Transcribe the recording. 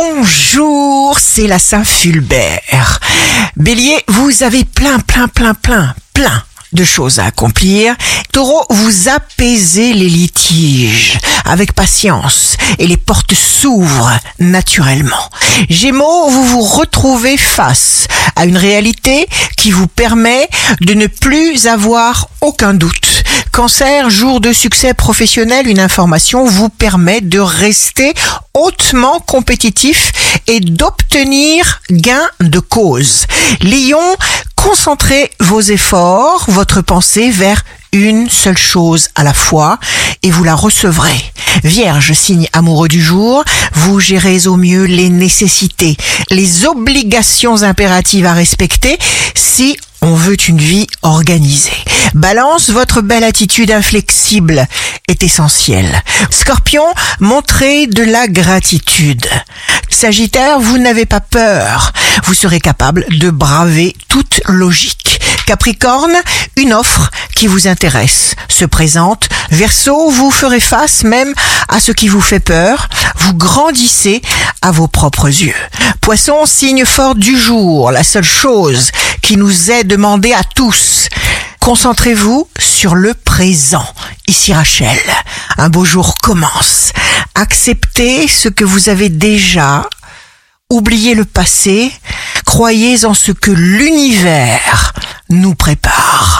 Bonjour, c'est la Saint-Fulbert. Bélier, vous avez plein, plein, plein, plein, plein de choses à accomplir. Taureau, vous apaisez les litiges avec patience et les portes s'ouvrent naturellement. Gémeaux, vous vous retrouvez face à une réalité qui vous permet de ne plus avoir aucun doute. Cancer, jour de succès professionnel, une information vous permet de rester hautement compétitif et d'obtenir gain de cause. Lion, concentrez vos efforts, votre pensée vers une seule chose à la fois et vous la recevrez. Vierge, signe amoureux du jour, vous gérez au mieux les nécessités, les obligations impératives à respecter si on veut une vie organisée. Balance, votre belle attitude inflexible est essentielle. Scorpion, montrez de la gratitude. Sagittaire, vous n'avez pas peur. Vous serez capable de braver toute logique. Capricorne, une offre qui vous intéresse se présente. Verseau, vous ferez face même à ce qui vous fait peur. Vous grandissez à vos propres yeux. Poisson, signe fort du jour. La seule chose qui nous est demandée à tous. Concentrez-vous sur le présent. Ici Rachel, un beau jour commence. Acceptez ce que vous avez déjà. Oubliez le passé. Croyez en ce que l'univers nous prépare.